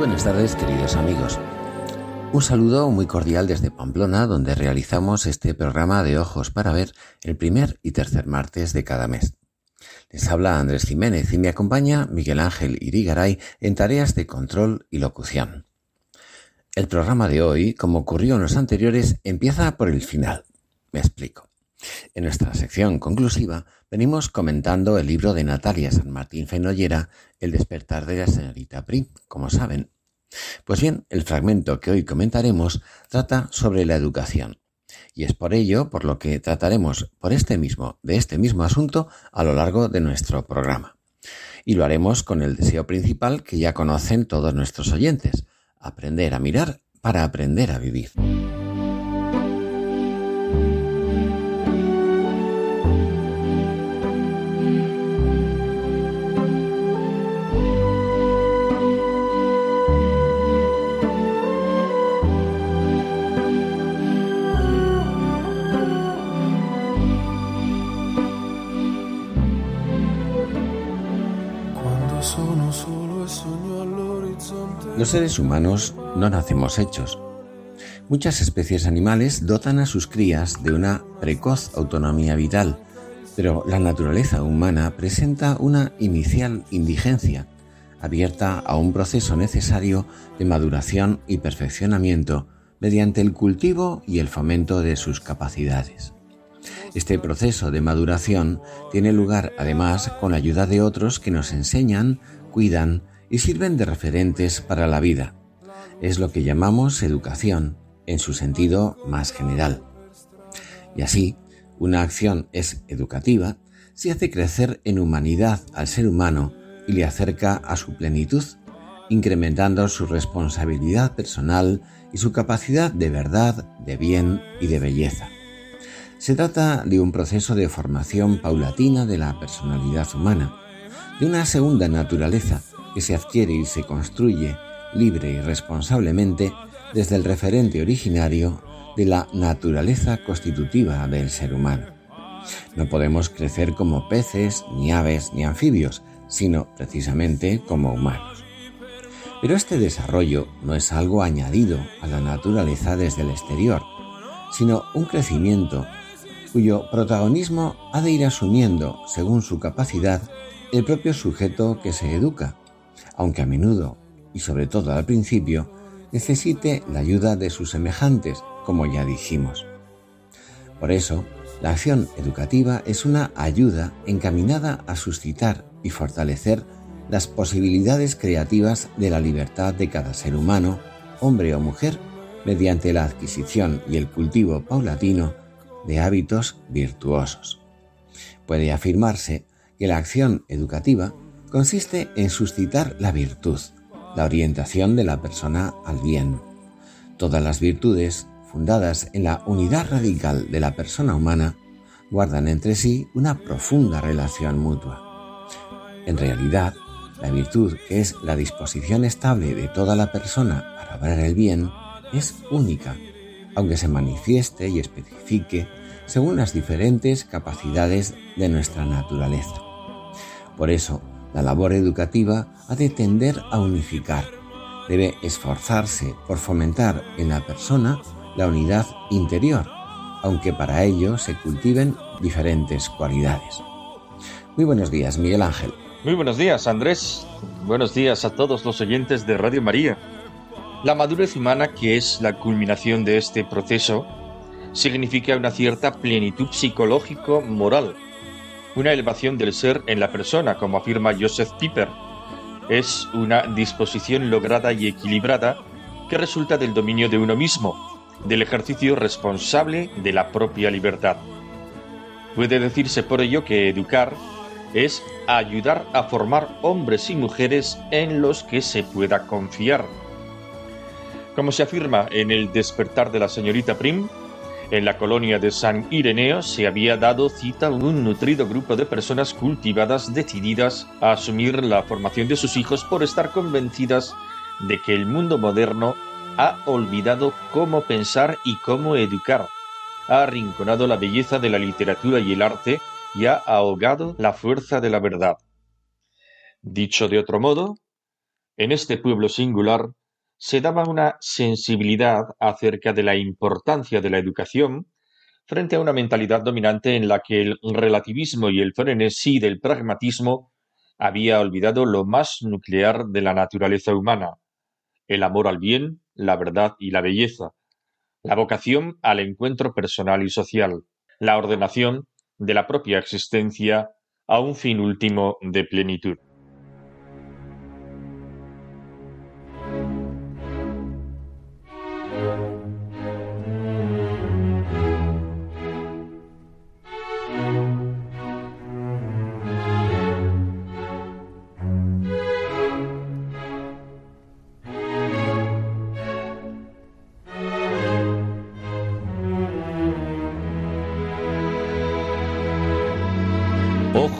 Buenas tardes, queridos amigos. Un saludo muy cordial desde Pamplona, donde realizamos este programa de Ojos para Ver el primer y tercer martes de cada mes. Les habla Andrés Jiménez y me acompaña Miguel Ángel Irigaray en tareas de control y locución. El programa de hoy, como ocurrió en los anteriores, empieza por el final. Me explico. En nuestra sección conclusiva venimos comentando el libro de Natalia San Martín Fenollera, El despertar de la señorita Prim, como saben. Pues bien, el fragmento que hoy comentaremos trata sobre la educación. Y es por ello por lo que trataremos por este mismo, de este mismo asunto a lo largo de nuestro programa. Y lo haremos con el deseo principal que ya conocen todos nuestros oyentes, aprender a mirar para aprender a vivir. Los seres humanos no nacemos hechos. Muchas especies animales dotan a sus crías de una precoz autonomía vital, pero la naturaleza humana presenta una inicial indigencia, abierta a un proceso necesario de maduración y perfeccionamiento mediante el cultivo y el fomento de sus capacidades. Este proceso de maduración tiene lugar además con la ayuda de otros que nos enseñan, cuidan, y sirven de referentes para la vida. Es lo que llamamos educación en su sentido más general. Y así, una acción es educativa si hace crecer en humanidad al ser humano y le acerca a su plenitud, incrementando su responsabilidad personal y su capacidad de verdad, de bien y de belleza. Se trata de un proceso de formación paulatina de la personalidad humana, de una segunda naturaleza que se adquiere y se construye libre y responsablemente desde el referente originario de la naturaleza constitutiva del ser humano. No podemos crecer como peces, ni aves, ni anfibios, sino precisamente como humanos. Pero este desarrollo no es algo añadido a la naturaleza desde el exterior, sino un crecimiento cuyo protagonismo ha de ir asumiendo, según su capacidad, el propio sujeto que se educa, aunque a menudo, y sobre todo al principio, necesite la ayuda de sus semejantes, como ya dijimos. Por eso, la acción educativa es una ayuda encaminada a suscitar y fortalecer las posibilidades creativas de la libertad de cada ser humano, hombre o mujer, mediante la adquisición y el cultivo paulatino de hábitos virtuosos. Puede afirmarse que la acción educativa consiste en suscitar la virtud, la orientación de la persona al bien. Todas las virtudes, fundadas en la unidad radical de la persona humana, guardan entre sí una profunda relación mutua. En realidad, la virtud, que es la disposición estable de toda la persona para obrar el bien, es única, aunque se manifieste y especifique según las diferentes capacidades de nuestra naturaleza. Por eso, la labor educativa ha de tender a unificar. Debe esforzarse por fomentar en la persona la unidad interior, aunque para ello se cultiven diferentes cualidades. Muy buenos días, Miguel Ángel. Muy buenos días, Andrés. Buenos días a todos los oyentes de Radio María. La madurez humana, que es la culminación de este proceso, significa una cierta plenitud psicológico-moral una elevación del ser en la persona, como afirma Joseph Piper. Es una disposición lograda y equilibrada que resulta del dominio de uno mismo, del ejercicio responsable de la propia libertad. Puede decirse por ello que educar es ayudar a formar hombres y mujeres en los que se pueda confiar. Como se afirma en el despertar de la señorita Prim, en la colonia de San Ireneo se había dado cita un nutrido grupo de personas cultivadas decididas a asumir la formación de sus hijos por estar convencidas de que el mundo moderno ha olvidado cómo pensar y cómo educar, ha arrinconado la belleza de la literatura y el arte y ha ahogado la fuerza de la verdad. Dicho de otro modo, en este pueblo singular se daba una sensibilidad acerca de la importancia de la educación frente a una mentalidad dominante en la que el relativismo y el frenesí del pragmatismo había olvidado lo más nuclear de la naturaleza humana, el amor al bien, la verdad y la belleza, la vocación al encuentro personal y social, la ordenación de la propia existencia a un fin último de plenitud.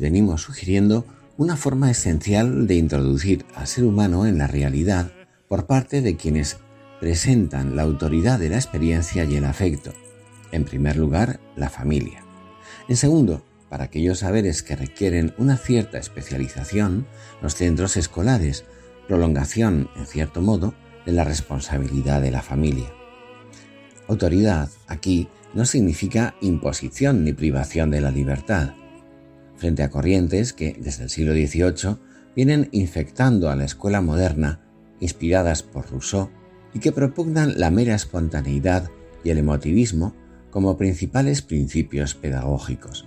Venimos sugiriendo una forma esencial de introducir al ser humano en la realidad por parte de quienes presentan la autoridad de la experiencia y el afecto. En primer lugar, la familia. En segundo, para aquellos saberes que requieren una cierta especialización, los centros escolares, prolongación, en cierto modo, de la responsabilidad de la familia. Autoridad aquí no significa imposición ni privación de la libertad frente a corrientes que, desde el siglo XVIII, vienen infectando a la escuela moderna, inspiradas por Rousseau, y que propugnan la mera espontaneidad y el emotivismo como principales principios pedagógicos.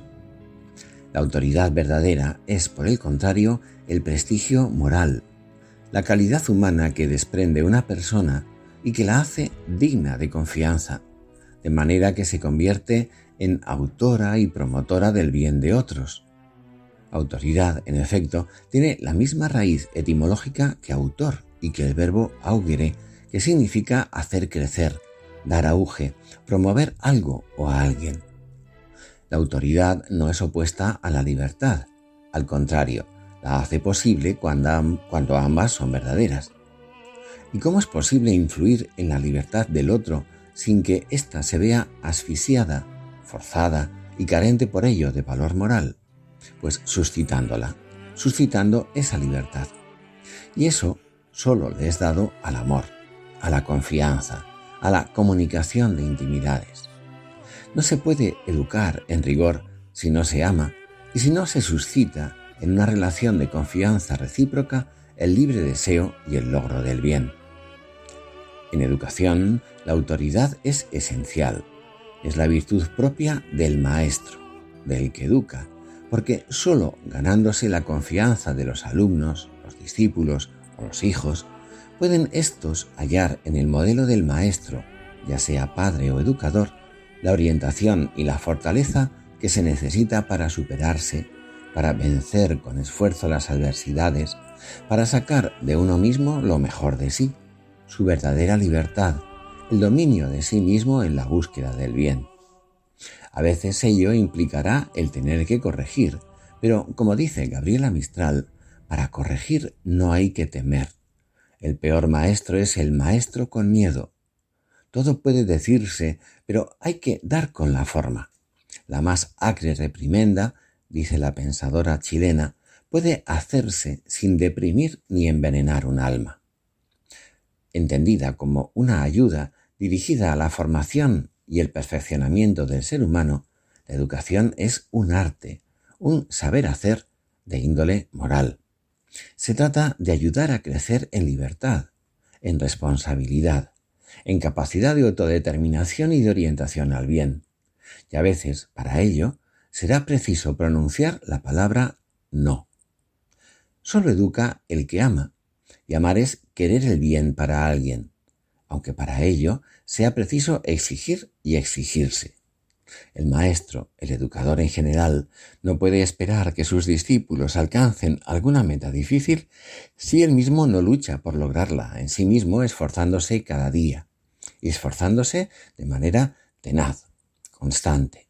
La autoridad verdadera es, por el contrario, el prestigio moral, la calidad humana que desprende una persona y que la hace digna de confianza, de manera que se convierte en autora y promotora del bien de otros, Autoridad, en efecto, tiene la misma raíz etimológica que autor y que el verbo augere, que significa hacer crecer, dar auge, promover algo o a alguien. La autoridad no es opuesta a la libertad, al contrario, la hace posible cuando, cuando ambas son verdaderas. ¿Y cómo es posible influir en la libertad del otro sin que ésta se vea asfixiada, forzada y carente por ello de valor moral? Pues suscitándola, suscitando esa libertad. Y eso solo le es dado al amor, a la confianza, a la comunicación de intimidades. No se puede educar en rigor si no se ama y si no se suscita en una relación de confianza recíproca el libre deseo y el logro del bien. En educación, la autoridad es esencial, es la virtud propia del maestro, del que educa, porque sólo ganándose la confianza de los alumnos, los discípulos o los hijos, pueden éstos hallar en el modelo del maestro, ya sea padre o educador, la orientación y la fortaleza que se necesita para superarse, para vencer con esfuerzo las adversidades, para sacar de uno mismo lo mejor de sí, su verdadera libertad, el dominio de sí mismo en la búsqueda del bien. A veces ello implicará el tener que corregir, pero como dice Gabriela Mistral, para corregir no hay que temer. El peor maestro es el maestro con miedo. Todo puede decirse, pero hay que dar con la forma. La más acre reprimenda, dice la pensadora chilena, puede hacerse sin deprimir ni envenenar un alma. Entendida como una ayuda dirigida a la formación y el perfeccionamiento del ser humano, la educación es un arte, un saber hacer de índole moral. Se trata de ayudar a crecer en libertad, en responsabilidad, en capacidad de autodeterminación y de orientación al bien. Y a veces, para ello, será preciso pronunciar la palabra no. Solo educa el que ama, y amar es querer el bien para alguien, aunque para ello sea preciso exigir y exigirse. El maestro, el educador en general, no puede esperar que sus discípulos alcancen alguna meta difícil si él mismo no lucha por lograrla en sí mismo esforzándose cada día, y esforzándose de manera tenaz, constante.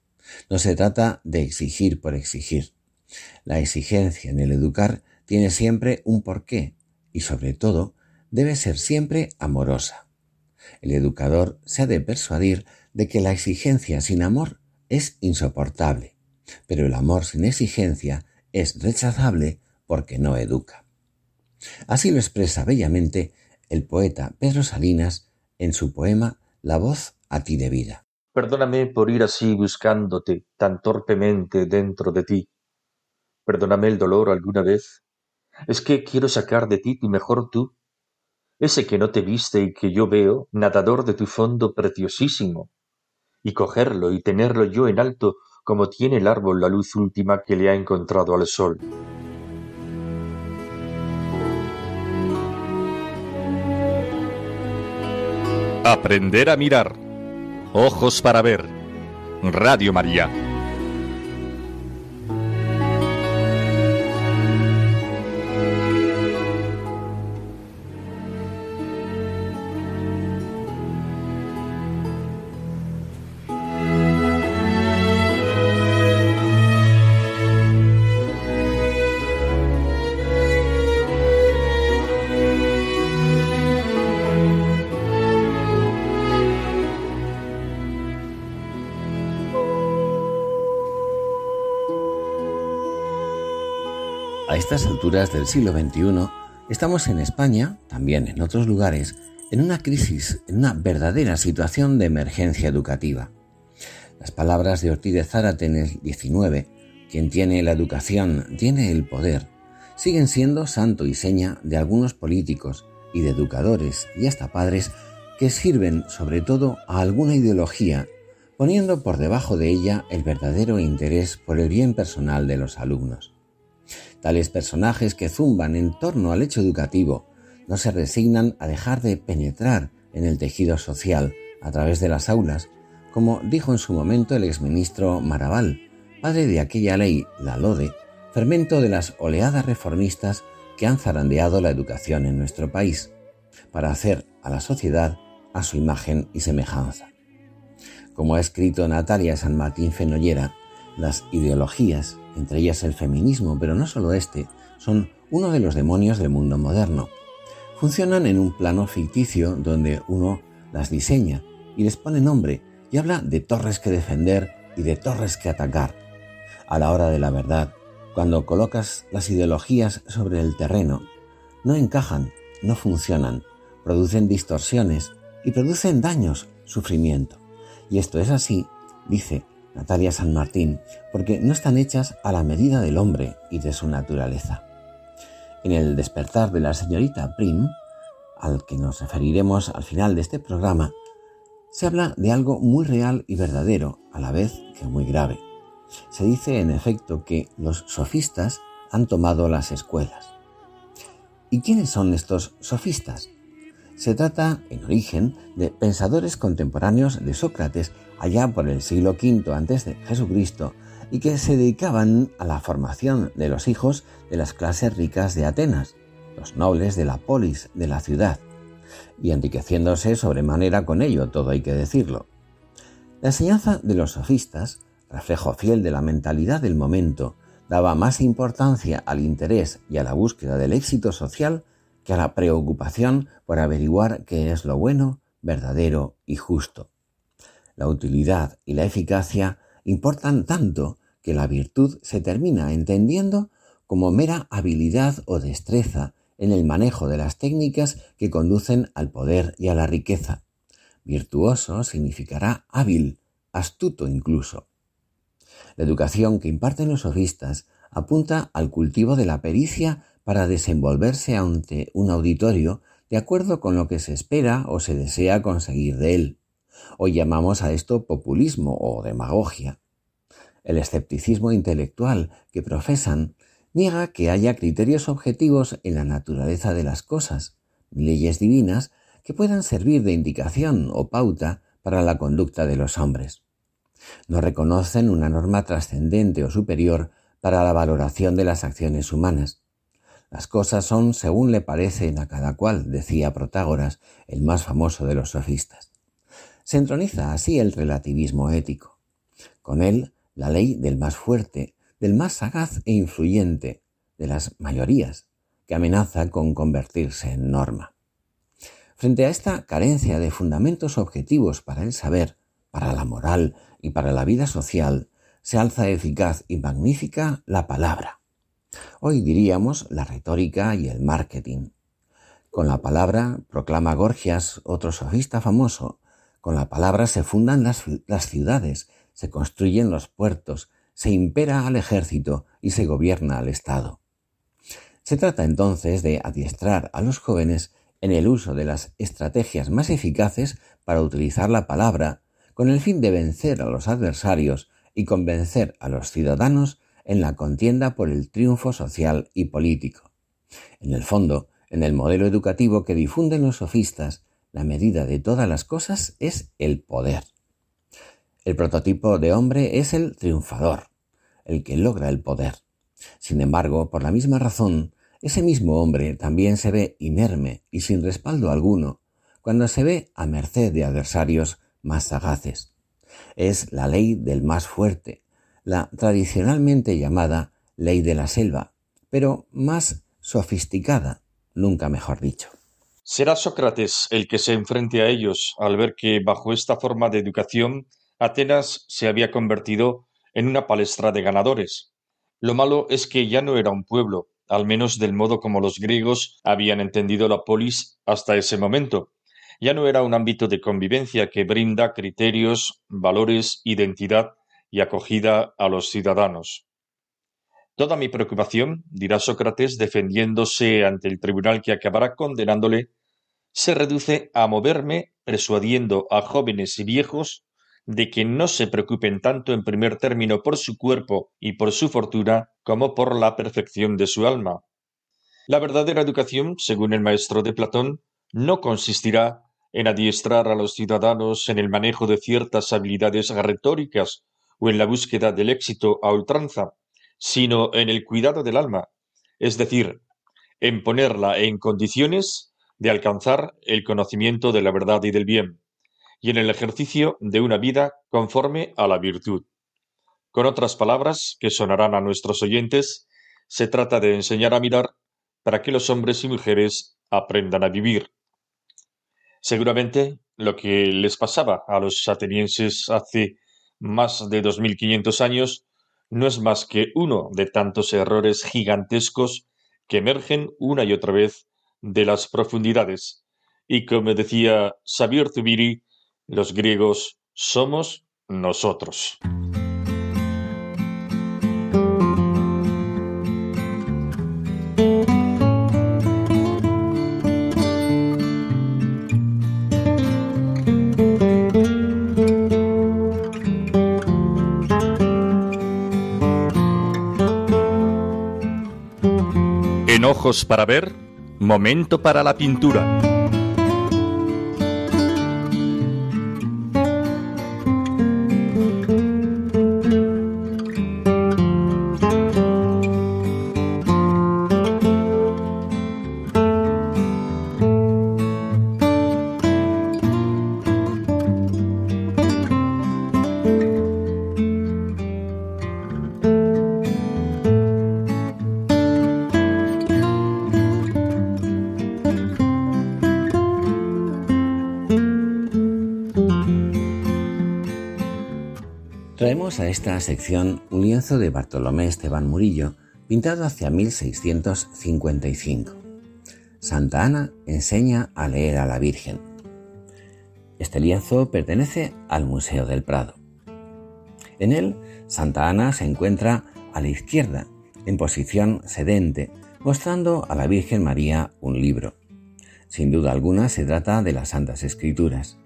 No se trata de exigir por exigir. La exigencia en el educar tiene siempre un porqué y sobre todo debe ser siempre amorosa. El educador se ha de persuadir de que la exigencia sin amor es insoportable, pero el amor sin exigencia es rechazable porque no educa. Así lo expresa bellamente el poeta Pedro Salinas en su poema La voz a ti de vida. Perdóname por ir así buscándote tan torpemente dentro de ti. Perdóname el dolor alguna vez. Es que quiero sacar de ti tu mejor tú, ese que no te viste y que yo veo, nadador de tu fondo preciosísimo, y cogerlo y tenerlo yo en alto como tiene el árbol la luz última que le ha encontrado al sol. Aprender a mirar. Ojos para ver. Radio María. Estas alturas del siglo XXI, estamos en España, también en otros lugares, en una crisis, en una verdadera situación de emergencia educativa. Las palabras de Ortiz de Zárate en el 19, quien tiene la educación tiene el poder, siguen siendo santo y seña de algunos políticos y de educadores y hasta padres que sirven sobre todo a alguna ideología, poniendo por debajo de ella el verdadero interés por el bien personal de los alumnos. Tales personajes que zumban en torno al hecho educativo no se resignan a dejar de penetrar en el tejido social a través de las aulas, como dijo en su momento el exministro Maraval, padre de aquella ley, la LODE, fermento de las oleadas reformistas que han zarandeado la educación en nuestro país, para hacer a la sociedad a su imagen y semejanza. Como ha escrito Natalia San Martín Fenollera, las ideologías entre ellas el feminismo, pero no solo este, son uno de los demonios del mundo moderno. Funcionan en un plano ficticio donde uno las diseña y les pone nombre y habla de torres que defender y de torres que atacar. A la hora de la verdad, cuando colocas las ideologías sobre el terreno, no encajan, no funcionan, producen distorsiones y producen daños, sufrimiento. Y esto es así, dice Natalia San Martín, porque no están hechas a la medida del hombre y de su naturaleza. En el despertar de la señorita Prim, al que nos referiremos al final de este programa, se habla de algo muy real y verdadero, a la vez que muy grave. Se dice, en efecto, que los sofistas han tomado las escuelas. ¿Y quiénes son estos sofistas? Se trata, en origen, de pensadores contemporáneos de Sócrates allá por el siglo V antes de Jesucristo y que se dedicaban a la formación de los hijos de las clases ricas de Atenas, los nobles de la polis de la ciudad, y enriqueciéndose sobremanera con ello, todo hay que decirlo. La enseñanza de los sofistas, reflejo fiel de la mentalidad del momento, daba más importancia al interés y a la búsqueda del éxito social que a la preocupación por averiguar qué es lo bueno, verdadero y justo. La utilidad y la eficacia importan tanto que la virtud se termina entendiendo como mera habilidad o destreza en el manejo de las técnicas que conducen al poder y a la riqueza. Virtuoso significará hábil, astuto incluso. La educación que imparten los sofistas apunta al cultivo de la pericia para desenvolverse ante un auditorio de acuerdo con lo que se espera o se desea conseguir de él. Hoy llamamos a esto populismo o demagogia. El escepticismo intelectual que profesan niega que haya criterios objetivos en la naturaleza de las cosas, leyes divinas que puedan servir de indicación o pauta para la conducta de los hombres. No reconocen una norma trascendente o superior para la valoración de las acciones humanas. Las cosas son según le parecen a cada cual, decía Protágoras, el más famoso de los sofistas. Se entroniza así el relativismo ético. Con él, la ley del más fuerte, del más sagaz e influyente, de las mayorías, que amenaza con convertirse en norma. Frente a esta carencia de fundamentos objetivos para el saber, para la moral y para la vida social, se alza eficaz y magnífica la palabra. Hoy diríamos la retórica y el marketing. Con la palabra, proclama Gorgias, otro sofista famoso, con la palabra se fundan las, las ciudades, se construyen los puertos, se impera al ejército y se gobierna al Estado. Se trata entonces de adiestrar a los jóvenes en el uso de las estrategias más eficaces para utilizar la palabra con el fin de vencer a los adversarios y convencer a los ciudadanos en la contienda por el triunfo social y político. En el fondo, en el modelo educativo que difunden los sofistas, la medida de todas las cosas es el poder. El prototipo de hombre es el triunfador, el que logra el poder. Sin embargo, por la misma razón, ese mismo hombre también se ve inerme y sin respaldo alguno cuando se ve a merced de adversarios más sagaces. Es la ley del más fuerte, la tradicionalmente llamada ley de la selva, pero más sofisticada, nunca mejor dicho. Será Sócrates el que se enfrente a ellos al ver que bajo esta forma de educación Atenas se había convertido en una palestra de ganadores. Lo malo es que ya no era un pueblo, al menos del modo como los griegos habían entendido la polis hasta ese momento. Ya no era un ámbito de convivencia que brinda criterios, valores, identidad y acogida a los ciudadanos. Toda mi preocupación, dirá Sócrates defendiéndose ante el tribunal que acabará condenándole, se reduce a moverme persuadiendo a jóvenes y viejos de que no se preocupen tanto en primer término por su cuerpo y por su fortuna como por la perfección de su alma. La verdadera educación, según el maestro de Platón, no consistirá en adiestrar a los ciudadanos en el manejo de ciertas habilidades retóricas o en la búsqueda del éxito a ultranza, sino en el cuidado del alma, es decir, en ponerla en condiciones de alcanzar el conocimiento de la verdad y del bien y en el ejercicio de una vida conforme a la virtud. Con otras palabras, que sonarán a nuestros oyentes, se trata de enseñar a mirar para que los hombres y mujeres aprendan a vivir. Seguramente lo que les pasaba a los atenienses hace más de 2500 años no es más que uno de tantos errores gigantescos que emergen una y otra vez de las profundidades. Y como decía Sabir Zubiri, los griegos somos nosotros. Ojos para ver, momento para la pintura. Dedicamos a esta sección un lienzo de Bartolomé Esteban Murillo, pintado hacia 1655. Santa Ana enseña a leer a la Virgen. Este lienzo pertenece al Museo del Prado. En él, Santa Ana se encuentra a la izquierda, en posición sedente, mostrando a la Virgen María un libro. Sin duda alguna se trata de las Santas Escrituras.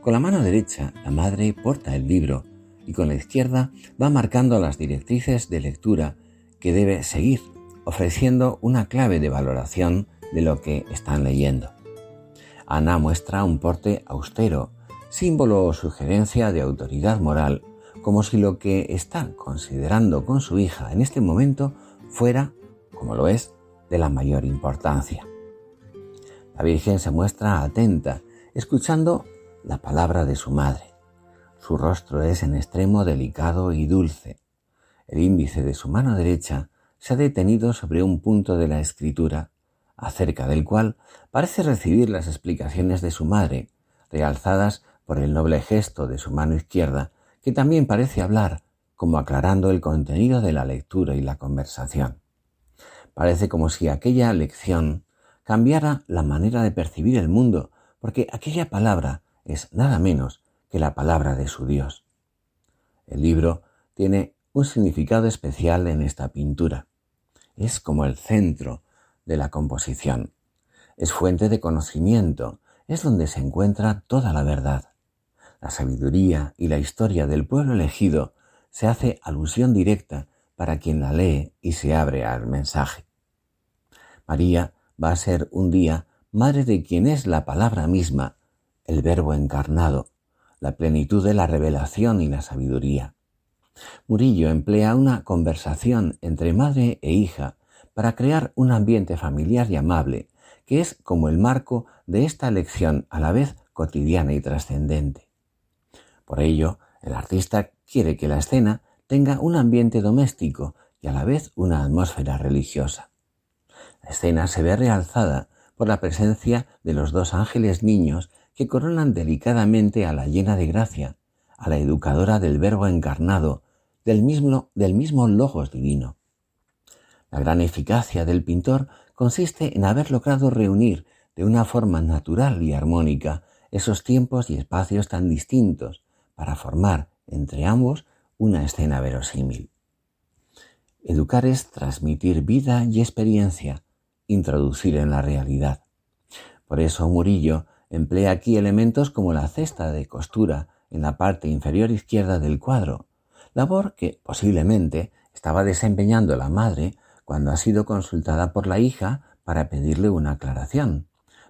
Con la mano derecha, la Madre porta el libro y con la izquierda va marcando las directrices de lectura que debe seguir, ofreciendo una clave de valoración de lo que están leyendo. Ana muestra un porte austero, símbolo o sugerencia de autoridad moral, como si lo que está considerando con su hija en este momento fuera, como lo es, de la mayor importancia. La Virgen se muestra atenta, escuchando la palabra de su madre. Su rostro es en extremo delicado y dulce. El índice de su mano derecha se ha detenido sobre un punto de la escritura, acerca del cual parece recibir las explicaciones de su madre, realzadas por el noble gesto de su mano izquierda, que también parece hablar, como aclarando el contenido de la lectura y la conversación. Parece como si aquella lección cambiara la manera de percibir el mundo, porque aquella palabra es nada menos la palabra de su Dios. El libro tiene un significado especial en esta pintura. Es como el centro de la composición. Es fuente de conocimiento, es donde se encuentra toda la verdad. La sabiduría y la historia del pueblo elegido se hace alusión directa para quien la lee y se abre al mensaje. María va a ser un día madre de quien es la palabra misma el Verbo encarnado, la plenitud de la revelación y la sabiduría. Murillo emplea una conversación entre madre e hija para crear un ambiente familiar y amable, que es como el marco de esta lección a la vez cotidiana y trascendente. Por ello, el artista quiere que la escena tenga un ambiente doméstico y a la vez una atmósfera religiosa. La escena se ve realzada por la presencia de los dos ángeles niños que coronan delicadamente a la llena de gracia, a la educadora del Verbo encarnado, del mismo, del mismo Logos divino. La gran eficacia del pintor consiste en haber logrado reunir de una forma natural y armónica esos tiempos y espacios tan distintos para formar entre ambos una escena verosímil. Educar es transmitir vida y experiencia, introducir en la realidad. Por eso Murillo Emplea aquí elementos como la cesta de costura en la parte inferior izquierda del cuadro, labor que posiblemente estaba desempeñando la madre cuando ha sido consultada por la hija para pedirle una aclaración,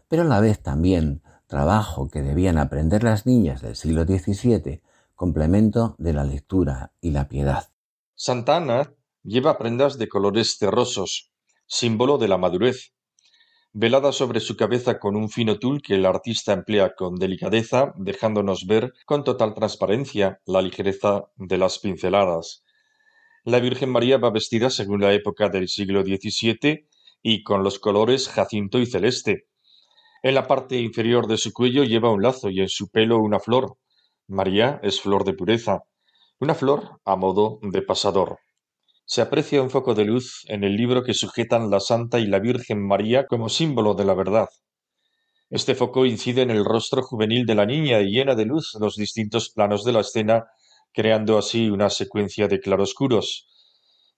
pero a la vez también trabajo que debían aprender las niñas del siglo XVII, complemento de la lectura y la piedad. Santana lleva prendas de colores terrosos, símbolo de la madurez, velada sobre su cabeza con un fino tul que el artista emplea con delicadeza, dejándonos ver con total transparencia la ligereza de las pinceladas. La Virgen María va vestida según la época del siglo XVII y con los colores jacinto y celeste. En la parte inferior de su cuello lleva un lazo y en su pelo una flor. María es flor de pureza, una flor a modo de pasador. Se aprecia un foco de luz en el libro que sujetan la Santa y la Virgen María como símbolo de la verdad. Este foco incide en el rostro juvenil de la niña y llena de luz los distintos planos de la escena, creando así una secuencia de claroscuros.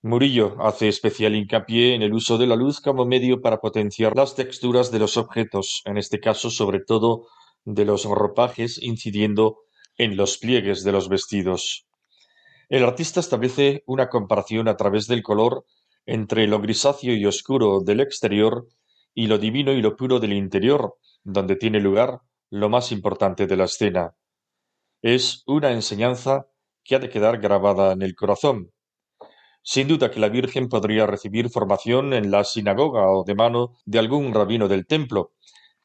Murillo hace especial hincapié en el uso de la luz como medio para potenciar las texturas de los objetos, en este caso sobre todo de los ropajes, incidiendo en los pliegues de los vestidos. El artista establece una comparación a través del color entre lo grisáceo y oscuro del exterior y lo divino y lo puro del interior, donde tiene lugar lo más importante de la escena. Es una enseñanza que ha de quedar grabada en el corazón. Sin duda que la Virgen podría recibir formación en la sinagoga o de mano de algún rabino del templo,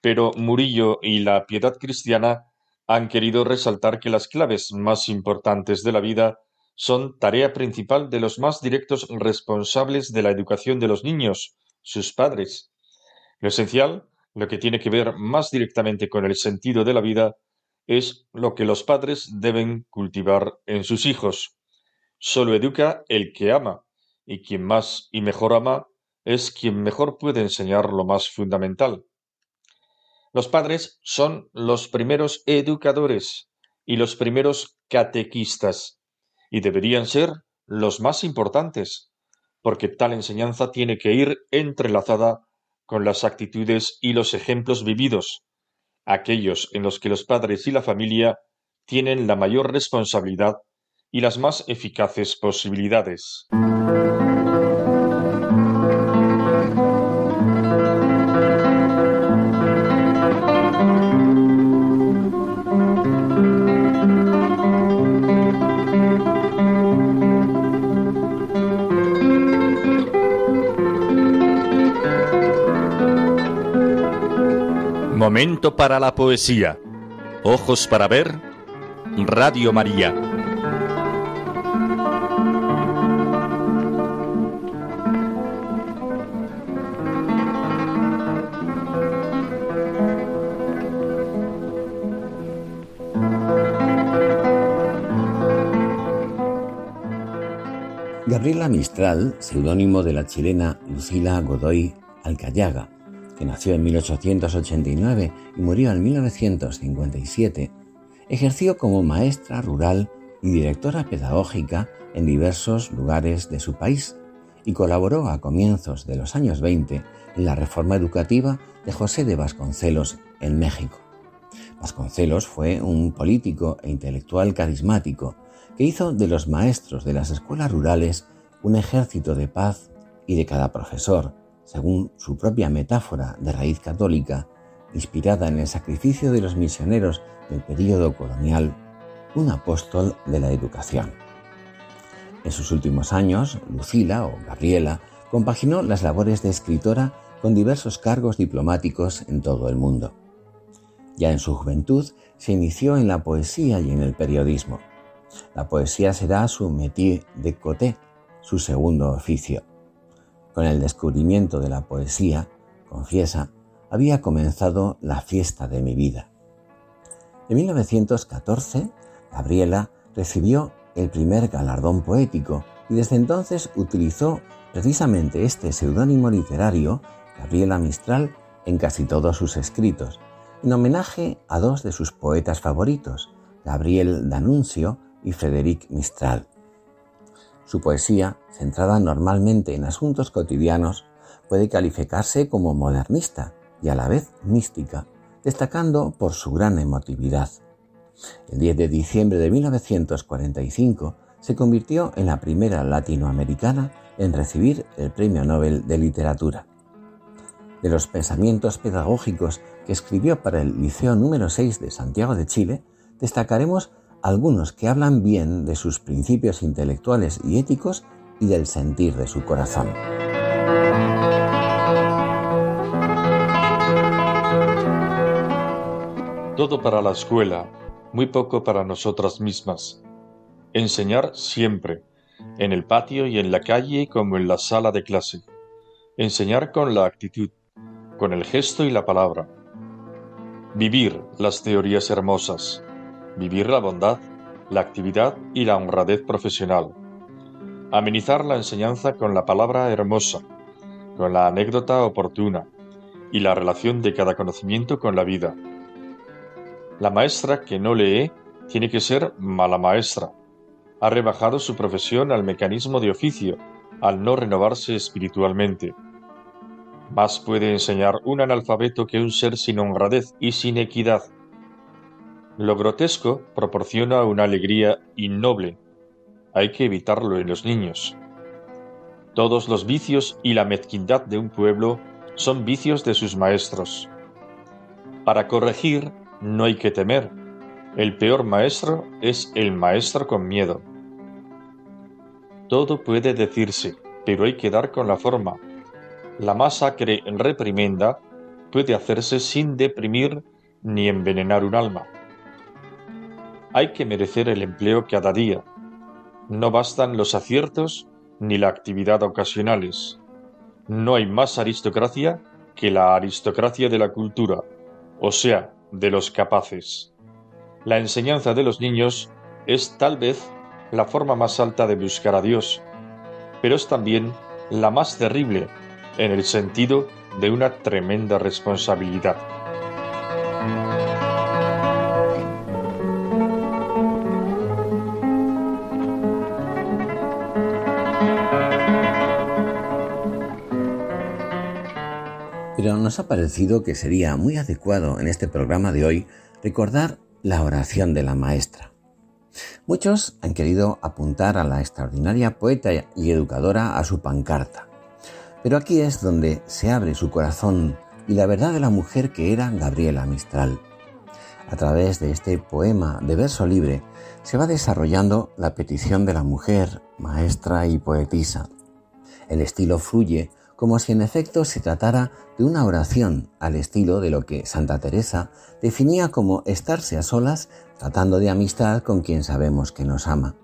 pero Murillo y la piedad cristiana han querido resaltar que las claves más importantes de la vida son tarea principal de los más directos responsables de la educación de los niños, sus padres. Lo esencial, lo que tiene que ver más directamente con el sentido de la vida, es lo que los padres deben cultivar en sus hijos. solo educa el que ama, y quien más y mejor ama es quien mejor puede enseñar lo más fundamental. Los padres son los primeros educadores y los primeros catequistas, y deberían ser los más importantes, porque tal enseñanza tiene que ir entrelazada con las actitudes y los ejemplos vividos, aquellos en los que los padres y la familia tienen la mayor responsabilidad y las más eficaces posibilidades. Momento para la poesía. Ojos para ver. Radio María. Gabriela Mistral, seudónimo de la chilena Lucila Godoy Alcayaga, que nació en 1889 y murió en 1957, ejerció como maestra rural y directora pedagógica en diversos lugares de su país y colaboró a comienzos de los años 20 en la reforma educativa de José de Vasconcelos en México. Vasconcelos fue un político e intelectual carismático que hizo de los maestros de las escuelas rurales un ejército de paz y de cada profesor, según su propia metáfora de raíz católica, inspirada en el sacrificio de los misioneros del período colonial, un apóstol de la educación. En sus últimos años, Lucila o Gabriela compaginó las labores de escritora con diversos cargos diplomáticos en todo el mundo. Ya en su juventud se inició en la poesía y en el periodismo. La poesía será su métier de côté, su segundo oficio. Con el descubrimiento de la poesía, confiesa, había comenzado la fiesta de mi vida. En 1914, Gabriela recibió el primer galardón poético y desde entonces utilizó precisamente este seudónimo literario, Gabriela Mistral, en casi todos sus escritos, en homenaje a dos de sus poetas favoritos, Gabriel D'Annunzio y Frederic Mistral. Su poesía, centrada normalmente en asuntos cotidianos, puede calificarse como modernista y a la vez mística, destacando por su gran emotividad. El 10 de diciembre de 1945 se convirtió en la primera latinoamericana en recibir el Premio Nobel de Literatura. De los pensamientos pedagógicos que escribió para el Liceo número 6 de Santiago de Chile, destacaremos algunos que hablan bien de sus principios intelectuales y éticos y del sentir de su corazón. Todo para la escuela, muy poco para nosotras mismas. Enseñar siempre, en el patio y en la calle como en la sala de clase. Enseñar con la actitud, con el gesto y la palabra. Vivir las teorías hermosas, vivir la bondad, la actividad y la honradez profesional. Amenizar la enseñanza con la palabra hermosa, con la anécdota oportuna y la relación de cada conocimiento con la vida. La maestra que no lee tiene que ser mala maestra. Ha rebajado su profesión al mecanismo de oficio, al no renovarse espiritualmente. Más puede enseñar un analfabeto que un ser sin honradez y sin equidad. Lo grotesco proporciona una alegría innoble. Hay que evitarlo en los niños. Todos los vicios y la mezquindad de un pueblo son vicios de sus maestros. Para corregir no hay que temer. El peor maestro es el maestro con miedo. Todo puede decirse, pero hay que dar con la forma. La más acre reprimenda puede hacerse sin deprimir ni envenenar un alma. Hay que merecer el empleo cada día. No bastan los aciertos ni la actividad ocasionales. No hay más aristocracia que la aristocracia de la cultura, o sea, de los capaces. La enseñanza de los niños es tal vez la forma más alta de buscar a Dios, pero es también la más terrible en el sentido de una tremenda responsabilidad. Pero nos ha parecido que sería muy adecuado en este programa de hoy recordar la oración de la maestra. Muchos han querido apuntar a la extraordinaria poeta y educadora a su pancarta. Pero aquí es donde se abre su corazón y la verdad de la mujer que era Gabriela Mistral. A través de este poema de verso libre se va desarrollando la petición de la mujer, maestra y poetisa. El estilo fluye como si en efecto se tratara de una oración al estilo de lo que Santa Teresa definía como estarse a solas tratando de amistad con quien sabemos que nos ama.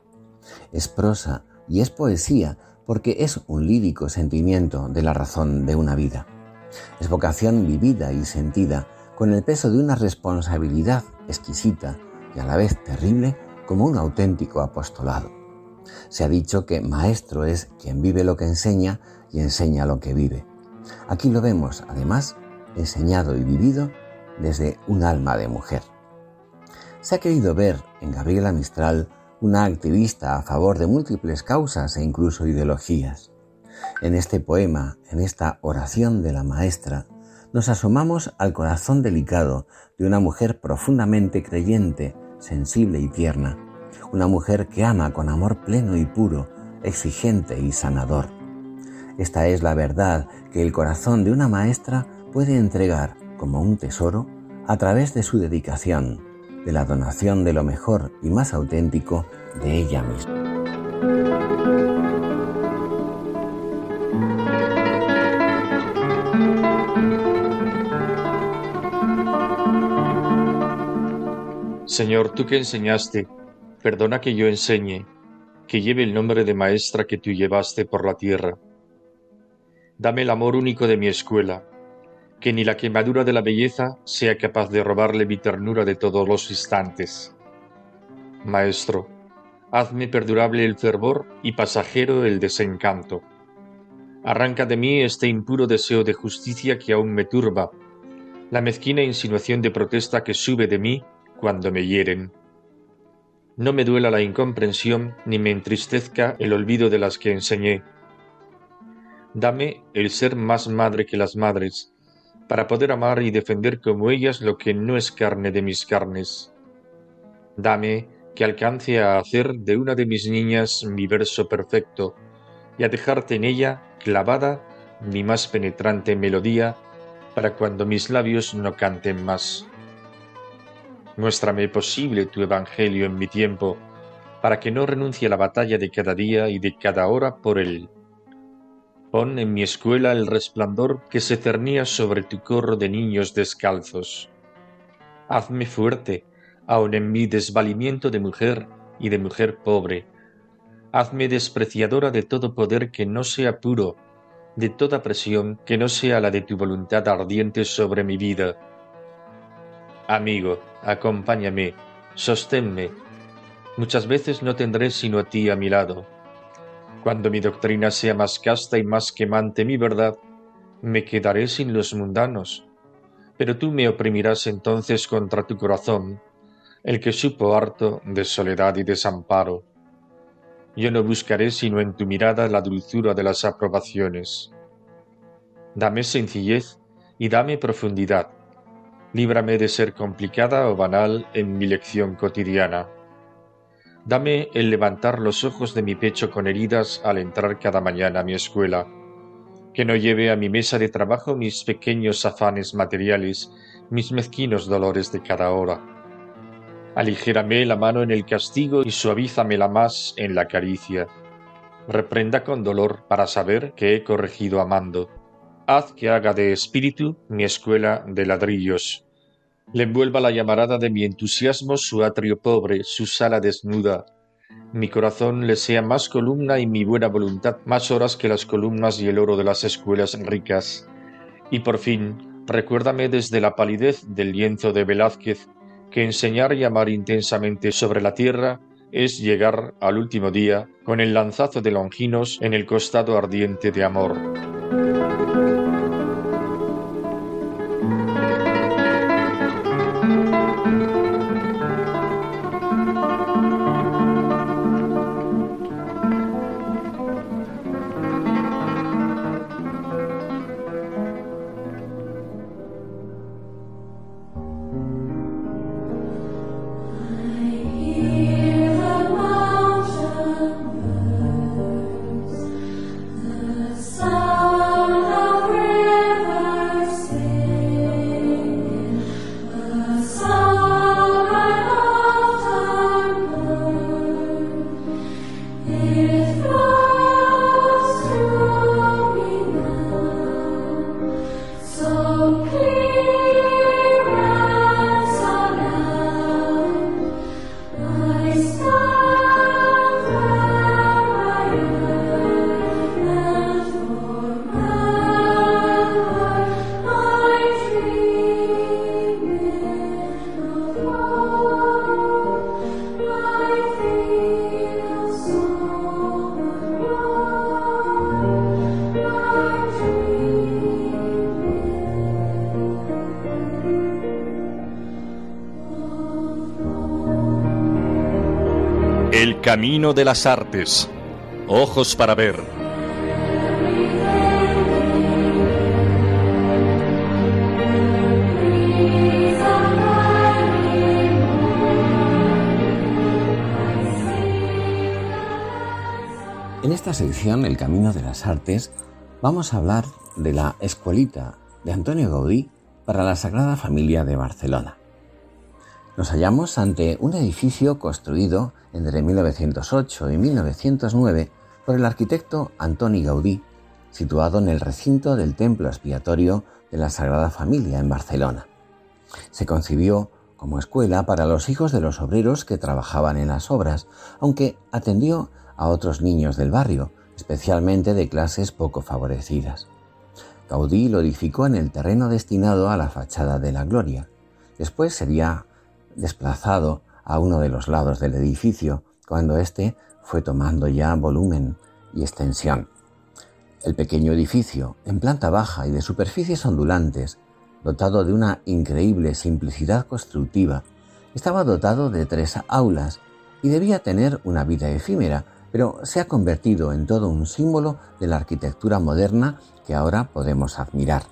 Es prosa y es poesía porque es un lírico sentimiento de la razón de una vida. Es vocación vivida y sentida con el peso de una responsabilidad exquisita y a la vez terrible como un auténtico apostolado. Se ha dicho que maestro es quien vive lo que enseña y enseña lo que vive. Aquí lo vemos, además, enseñado y vivido desde un alma de mujer. Se ha querido ver en Gabriela Mistral una activista a favor de múltiples causas e incluso ideologías. En este poema, en esta oración de la maestra, nos asomamos al corazón delicado de una mujer profundamente creyente, sensible y tierna, una mujer que ama con amor pleno y puro, exigente y sanador. Esta es la verdad que el corazón de una maestra puede entregar como un tesoro a través de su dedicación, de la donación de lo mejor y más auténtico de ella misma. Señor, tú que enseñaste, perdona que yo enseñe, que lleve el nombre de maestra que tú llevaste por la tierra. Dame el amor único de mi escuela, que ni la quemadura de la belleza sea capaz de robarle mi ternura de todos los instantes. Maestro, hazme perdurable el fervor y pasajero el desencanto. Arranca de mí este impuro deseo de justicia que aún me turba, la mezquina insinuación de protesta que sube de mí cuando me hieren. No me duela la incomprensión ni me entristezca el olvido de las que enseñé. Dame el ser más madre que las madres, para poder amar y defender como ellas lo que no es carne de mis carnes. Dame que alcance a hacer de una de mis niñas mi verso perfecto y a dejarte en ella clavada mi más penetrante melodía para cuando mis labios no canten más. Muéstrame posible tu evangelio en mi tiempo, para que no renuncie a la batalla de cada día y de cada hora por él. Pon en mi escuela el resplandor que se cernía sobre tu corro de niños descalzos. Hazme fuerte, aun en mi desvalimiento de mujer y de mujer pobre. Hazme despreciadora de todo poder que no sea puro, de toda presión que no sea la de tu voluntad ardiente sobre mi vida. Amigo, acompáñame, sosténme. Muchas veces no tendré sino a ti a mi lado cuando mi doctrina sea más casta y más quemante mi verdad, me quedaré sin los mundanos. Pero tú me oprimirás entonces contra tu corazón, el que supo harto de soledad y desamparo. Yo no buscaré sino en tu mirada la dulzura de las aprobaciones. Dame sencillez y dame profundidad. Líbrame de ser complicada o banal en mi lección cotidiana. Dame el levantar los ojos de mi pecho con heridas al entrar cada mañana a mi escuela, que no lleve a mi mesa de trabajo mis pequeños afanes materiales, mis mezquinos dolores de cada hora. Aligérame la mano en el castigo y suavízame la más en la caricia. Reprenda con dolor para saber que he corregido amando. Haz que haga de espíritu mi escuela de ladrillos le envuelva la llamarada de mi entusiasmo su atrio pobre, su sala desnuda. Mi corazón le sea más columna y mi buena voluntad más horas que las columnas y el oro de las escuelas ricas. Y por fin, recuérdame desde la palidez del lienzo de Velázquez que enseñar y amar intensamente sobre la tierra es llegar al último día con el lanzazo de Longinos en el costado ardiente de amor. Camino de las Artes. Ojos para ver. En esta sección, El Camino de las Artes, vamos a hablar de la escuelita de Antonio Gaudí para la Sagrada Familia de Barcelona. Nos hallamos ante un edificio construido entre 1908 y 1909 por el arquitecto Antoni Gaudí, situado en el recinto del Templo Expiatorio de la Sagrada Familia en Barcelona. Se concibió como escuela para los hijos de los obreros que trabajaban en las obras, aunque atendió a otros niños del barrio, especialmente de clases poco favorecidas. Gaudí lo edificó en el terreno destinado a la fachada de la Gloria. Después sería desplazado a uno de los lados del edificio cuando éste fue tomando ya volumen y extensión. El pequeño edificio, en planta baja y de superficies ondulantes, dotado de una increíble simplicidad constructiva, estaba dotado de tres aulas y debía tener una vida efímera, pero se ha convertido en todo un símbolo de la arquitectura moderna que ahora podemos admirar.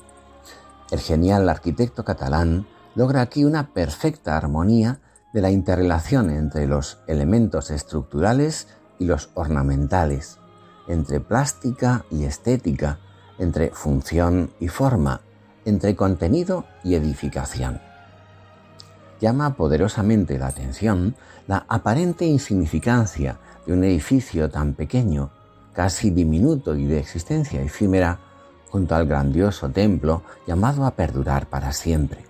El genial arquitecto catalán logra aquí una perfecta armonía de la interrelación entre los elementos estructurales y los ornamentales, entre plástica y estética, entre función y forma, entre contenido y edificación. Llama poderosamente la atención la aparente insignificancia de un edificio tan pequeño, casi diminuto y de existencia efímera, junto al grandioso templo llamado a perdurar para siempre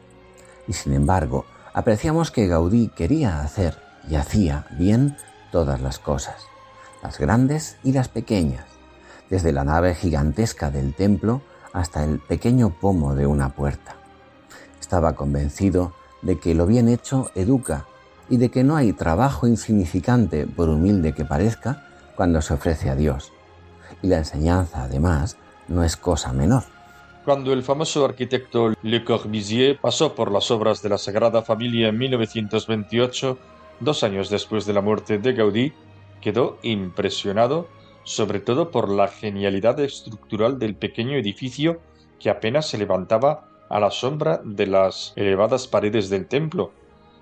y sin embargo apreciamos que Gaudí quería hacer y hacía bien todas las cosas, las grandes y las pequeñas, desde la nave gigantesca del templo hasta el pequeño pomo de una puerta. Estaba convencido de que lo bien hecho educa y de que no hay trabajo insignificante, por humilde que parezca, cuando se ofrece a Dios. Y la enseñanza, además, no es cosa menor. Cuando el famoso arquitecto Le Corbusier pasó por las obras de la Sagrada Familia en 1928, dos años después de la muerte de Gaudí, quedó impresionado sobre todo por la genialidad estructural del pequeño edificio que apenas se levantaba a la sombra de las elevadas paredes del templo,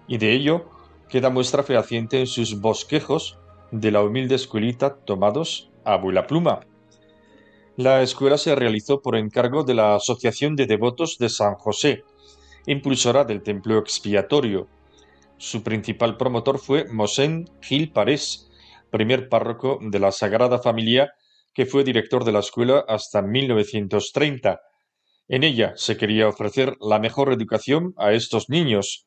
y de ello queda muestra fehaciente en sus bosquejos de la humilde escuelita tomados a vuela pluma. La escuela se realizó por encargo de la Asociación de Devotos de San José, impulsora del templo expiatorio. Su principal promotor fue Mosén Gil Parés, primer párroco de la Sagrada Familia, que fue director de la escuela hasta 1930. En ella se quería ofrecer la mejor educación a estos niños.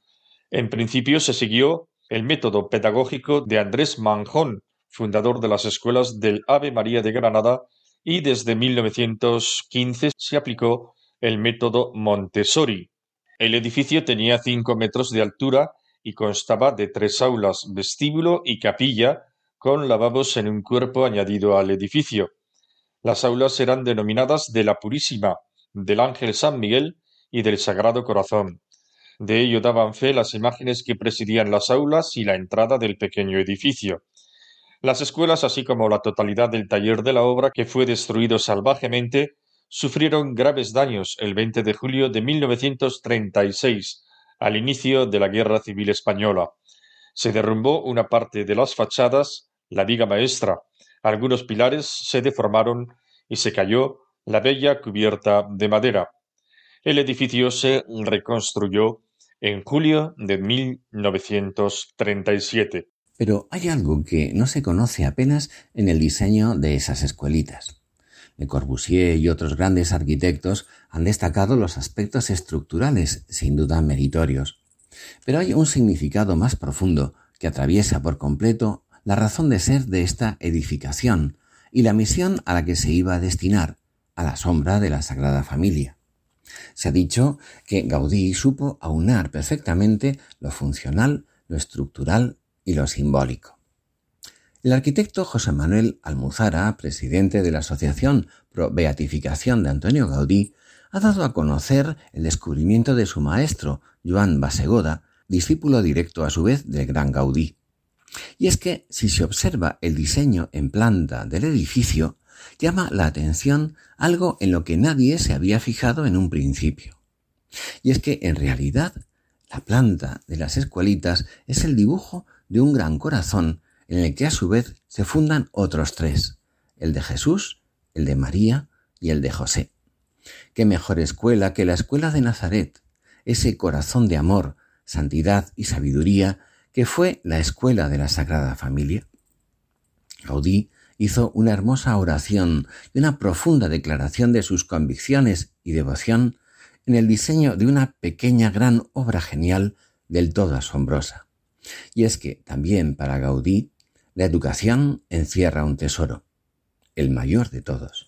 En principio se siguió el método pedagógico de Andrés Manjón, fundador de las escuelas del Ave María de Granada y desde 1915 se aplicó el método Montessori. El edificio tenía 5 metros de altura y constaba de tres aulas, vestíbulo y capilla, con lavabos en un cuerpo añadido al edificio. Las aulas eran denominadas de la Purísima, del Ángel San Miguel y del Sagrado Corazón. De ello daban fe las imágenes que presidían las aulas y la entrada del pequeño edificio. Las escuelas, así como la totalidad del taller de la obra, que fue destruido salvajemente, sufrieron graves daños el 20 de julio de 1936, al inicio de la Guerra Civil Española. Se derrumbó una parte de las fachadas, la viga maestra, algunos pilares se deformaron y se cayó la bella cubierta de madera. El edificio se reconstruyó en julio de 1937. Pero hay algo que no se conoce apenas en el diseño de esas escuelitas. Le Corbusier y otros grandes arquitectos han destacado los aspectos estructurales, sin duda meritorios. Pero hay un significado más profundo que atraviesa por completo la razón de ser de esta edificación y la misión a la que se iba a destinar, a la sombra de la Sagrada Familia. Se ha dicho que Gaudí supo aunar perfectamente lo funcional, lo estructural y lo simbólico. El arquitecto José Manuel Almuzara, presidente de la Asociación Pro Beatificación de Antonio Gaudí, ha dado a conocer el descubrimiento de su maestro, Joan Basegoda, discípulo directo a su vez del gran Gaudí. Y es que si se observa el diseño en planta del edificio, llama la atención algo en lo que nadie se había fijado en un principio. Y es que en realidad la planta de las escuelitas es el dibujo de un gran corazón en el que a su vez se fundan otros tres, el de Jesús, el de María y el de José. ¿Qué mejor escuela que la escuela de Nazaret, ese corazón de amor, santidad y sabiduría que fue la escuela de la Sagrada Familia? Gaudí hizo una hermosa oración y una profunda declaración de sus convicciones y devoción en el diseño de una pequeña gran obra genial del todo asombrosa. Y es que también para Gaudí la educación encierra un tesoro, el mayor de todos.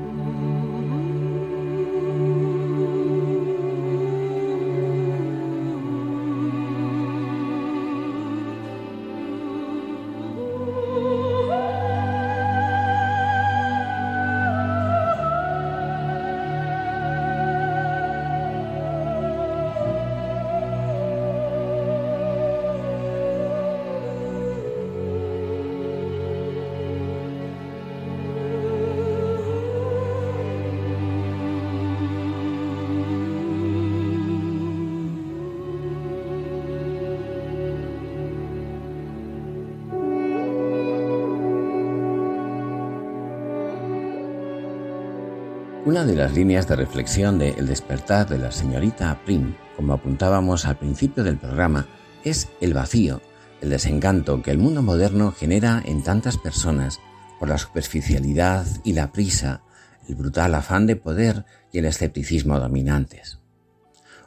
Una de las líneas de reflexión de El despertar de la señorita Prim, como apuntábamos al principio del programa, es el vacío, el desencanto que el mundo moderno genera en tantas personas por la superficialidad y la prisa, el brutal afán de poder y el escepticismo dominantes.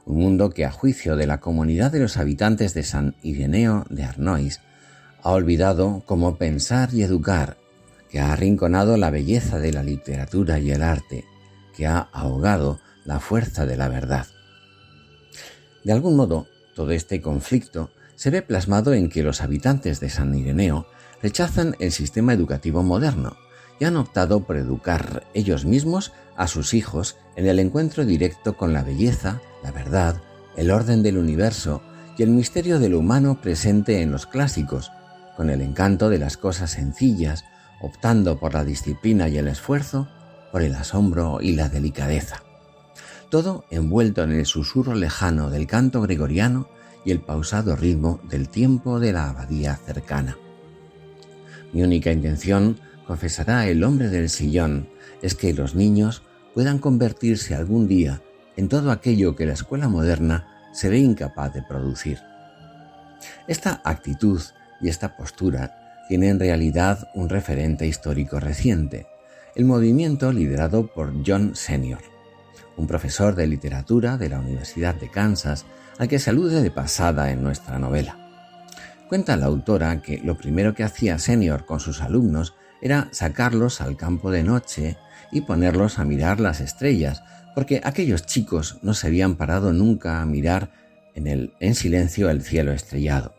Un mundo que a juicio de la comunidad de los habitantes de San Ireneo de Arnois ha olvidado cómo pensar y educar, que ha arrinconado la belleza de la literatura y el arte, que ha ahogado la fuerza de la verdad. De algún modo, todo este conflicto se ve plasmado en que los habitantes de San Ireneo rechazan el sistema educativo moderno y han optado por educar ellos mismos a sus hijos en el encuentro directo con la belleza, la verdad, el orden del universo y el misterio de lo humano presente en los clásicos, con el encanto de las cosas sencillas, optando por la disciplina y el esfuerzo por el asombro y la delicadeza. todo envuelto en el susurro lejano del canto gregoriano y el pausado ritmo del tiempo de la abadía cercana. Mi única intención, confesará el hombre del sillón, es que los niños puedan convertirse algún día en todo aquello que la escuela moderna se ve incapaz de producir. Esta actitud y esta postura tiene en realidad un referente histórico reciente, el movimiento liderado por John Senior, un profesor de literatura de la Universidad de Kansas al que se alude de pasada en nuestra novela. Cuenta la autora que lo primero que hacía Senior con sus alumnos era sacarlos al campo de noche y ponerlos a mirar las estrellas, porque aquellos chicos no se habían parado nunca a mirar en, silencio el cielo estrellado.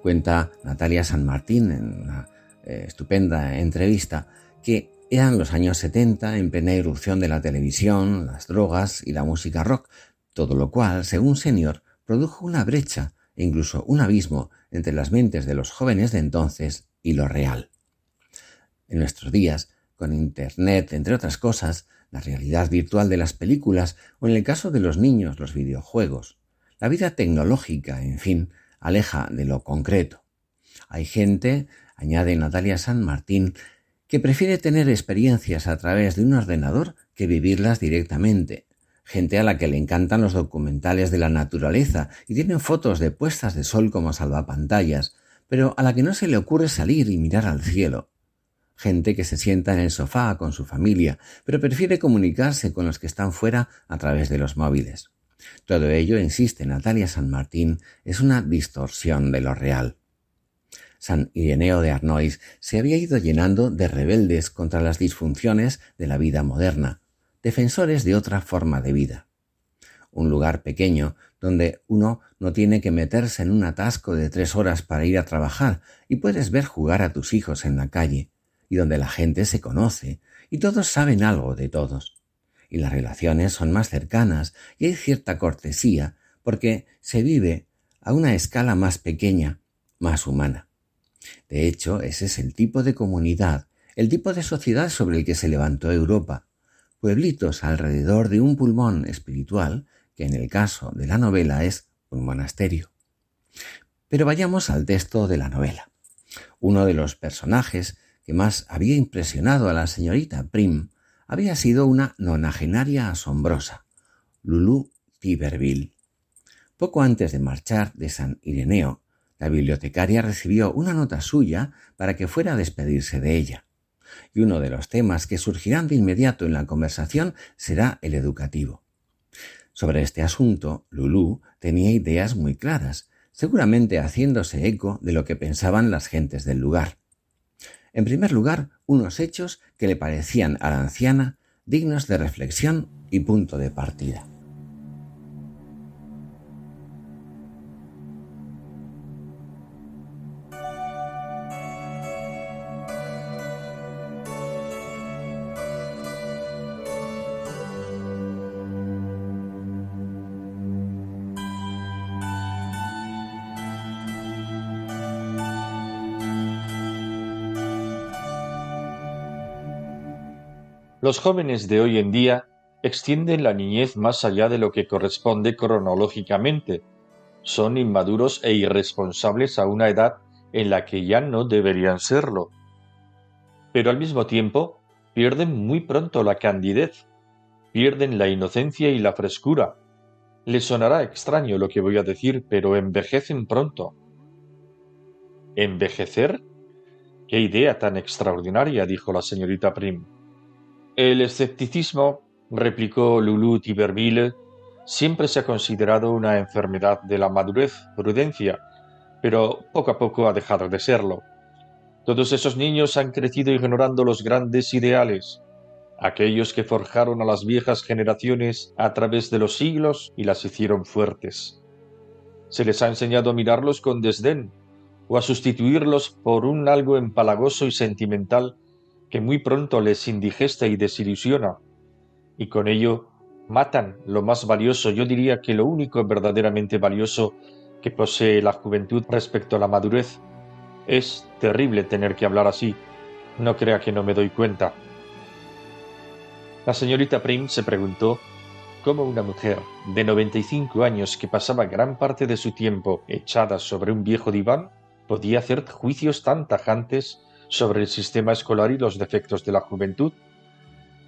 Cuenta Natalia San Martín en una eh, estupenda entrevista que eran los años 70 en plena irrupción de la televisión, las drogas y la música rock, todo lo cual, según Senior, produjo una brecha e incluso un abismo entre las mentes de los jóvenes de entonces y lo real. En nuestros días, con Internet, entre otras cosas, la realidad virtual de las películas o en el caso de los niños los videojuegos, la vida tecnológica, en fin, aleja de lo concreto. Hay gente, añade Natalia San Martín, que prefiere tener experiencias a través de un ordenador que vivirlas directamente. Gente a la que le encantan los documentales de la naturaleza y tienen fotos de puestas de sol como salvapantallas, pero a la que no se le ocurre salir y mirar al cielo. Gente que se sienta en el sofá con su familia, pero prefiere comunicarse con los que están fuera a través de los móviles. Todo ello, insiste Natalia San Martín, es una distorsión de lo real. San Ireneo de Arnois se había ido llenando de rebeldes contra las disfunciones de la vida moderna, defensores de otra forma de vida. Un lugar pequeño donde uno no tiene que meterse en un atasco de tres horas para ir a trabajar y puedes ver jugar a tus hijos en la calle, y donde la gente se conoce y todos saben algo de todos. Y las relaciones son más cercanas y hay cierta cortesía porque se vive a una escala más pequeña, más humana. De hecho, ese es el tipo de comunidad, el tipo de sociedad sobre el que se levantó Europa, pueblitos alrededor de un pulmón espiritual que en el caso de la novela es un monasterio. Pero vayamos al texto de la novela. Uno de los personajes que más había impresionado a la señorita Prim había sido una nonagenaria asombrosa, Lulu Tiberville. Poco antes de marchar de San Ireneo, la bibliotecaria recibió una nota suya para que fuera a despedirse de ella. Y uno de los temas que surgirán de inmediato en la conversación será el educativo. Sobre este asunto, Lulú tenía ideas muy claras, seguramente haciéndose eco de lo que pensaban las gentes del lugar. En primer lugar, unos hechos que le parecían a la anciana dignos de reflexión y punto de partida. Los jóvenes de hoy en día extienden la niñez más allá de lo que corresponde cronológicamente. Son inmaduros e irresponsables a una edad en la que ya no deberían serlo. Pero al mismo tiempo pierden muy pronto la candidez, pierden la inocencia y la frescura. Les sonará extraño lo que voy a decir, pero envejecen pronto. ¿Envejecer? ¡Qué idea tan extraordinaria! dijo la señorita Prim. El escepticismo, replicó Lulu Tiberville, siempre se ha considerado una enfermedad de la madurez, prudencia, pero poco a poco ha dejado de serlo. Todos esos niños han crecido ignorando los grandes ideales, aquellos que forjaron a las viejas generaciones a través de los siglos y las hicieron fuertes. Se les ha enseñado a mirarlos con desdén o a sustituirlos por un algo empalagoso y sentimental que muy pronto les indigesta y desilusiona, y con ello matan lo más valioso, yo diría que lo único verdaderamente valioso que posee la juventud respecto a la madurez. Es terrible tener que hablar así, no crea que no me doy cuenta. La señorita Prim se preguntó cómo una mujer de 95 años que pasaba gran parte de su tiempo echada sobre un viejo diván podía hacer juicios tan tajantes sobre el sistema escolar y los defectos de la juventud.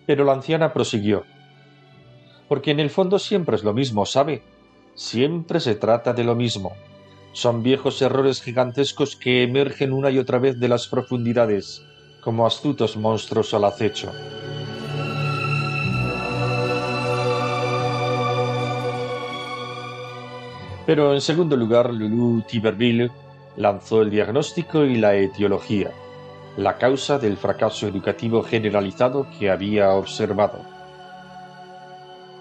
Pero la anciana prosiguió. Porque en el fondo siempre es lo mismo, ¿sabe? Siempre se trata de lo mismo. Son viejos errores gigantescos que emergen una y otra vez de las profundidades, como astutos monstruos al acecho. Pero en segundo lugar, Lulu Tiberville lanzó el diagnóstico y la etiología, la causa del fracaso educativo generalizado que había observado.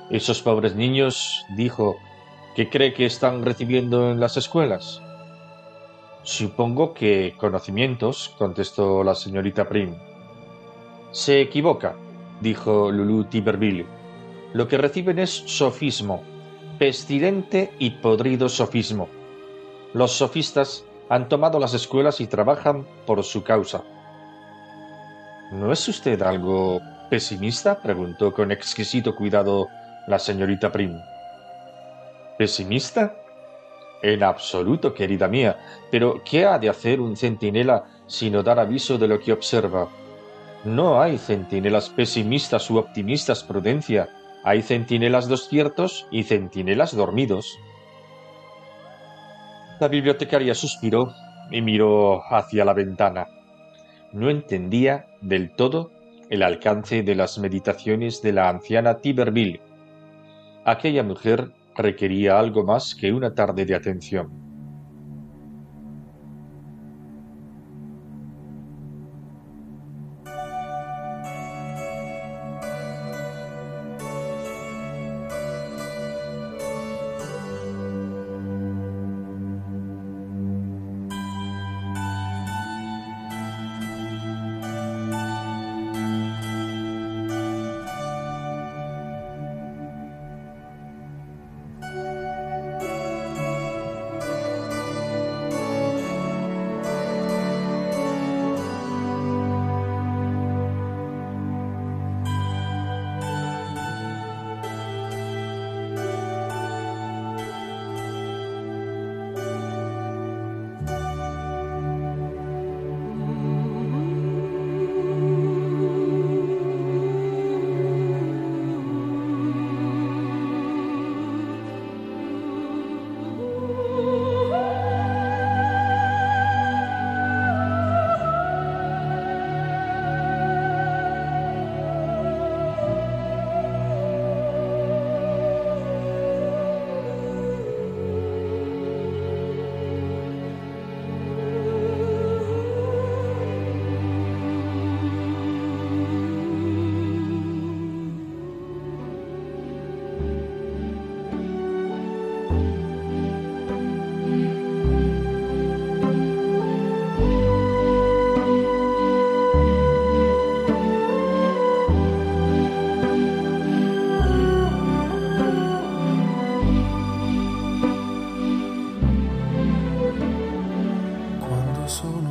Esos pobres niños, dijo, ¿qué cree que están recibiendo en las escuelas? Supongo que conocimientos, contestó la señorita Prim. Se equivoca, dijo Lulu Tiberville. Lo que reciben es sofismo, pestilente y podrido sofismo. Los sofistas han tomado las escuelas y trabajan por su causa. ¿No es usted algo pesimista? preguntó con exquisito cuidado la señorita Prim. ¿Pesimista? En absoluto, querida mía. Pero ¿qué ha de hacer un centinela sino dar aviso de lo que observa? No hay centinelas pesimistas u optimistas, prudencia. Hay centinelas despiertos y centinelas dormidos. La bibliotecaria suspiró y miró hacia la ventana. No entendía del todo el alcance de las meditaciones de la anciana Tiberville. Aquella mujer requería algo más que una tarde de atención.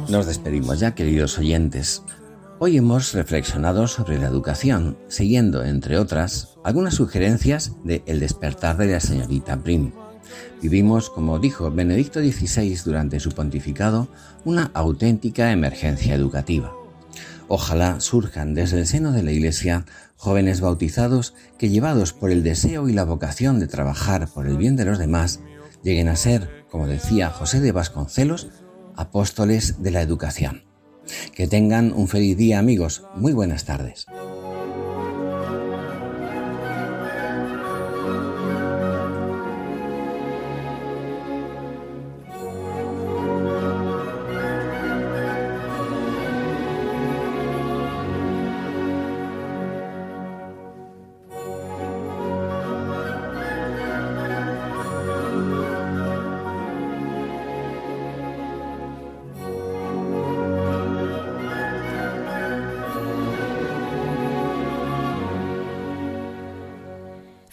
Nos despedimos ya, queridos oyentes. Hoy hemos reflexionado sobre la educación, siguiendo, entre otras, algunas sugerencias de El despertar de la señorita Prim. Vivimos, como dijo Benedicto XVI durante su pontificado, una auténtica emergencia educativa. Ojalá surjan desde el seno de la Iglesia jóvenes bautizados que, llevados por el deseo y la vocación de trabajar por el bien de los demás, lleguen a ser, como decía José de Vasconcelos, apóstoles de la educación. Que tengan un feliz día amigos. Muy buenas tardes.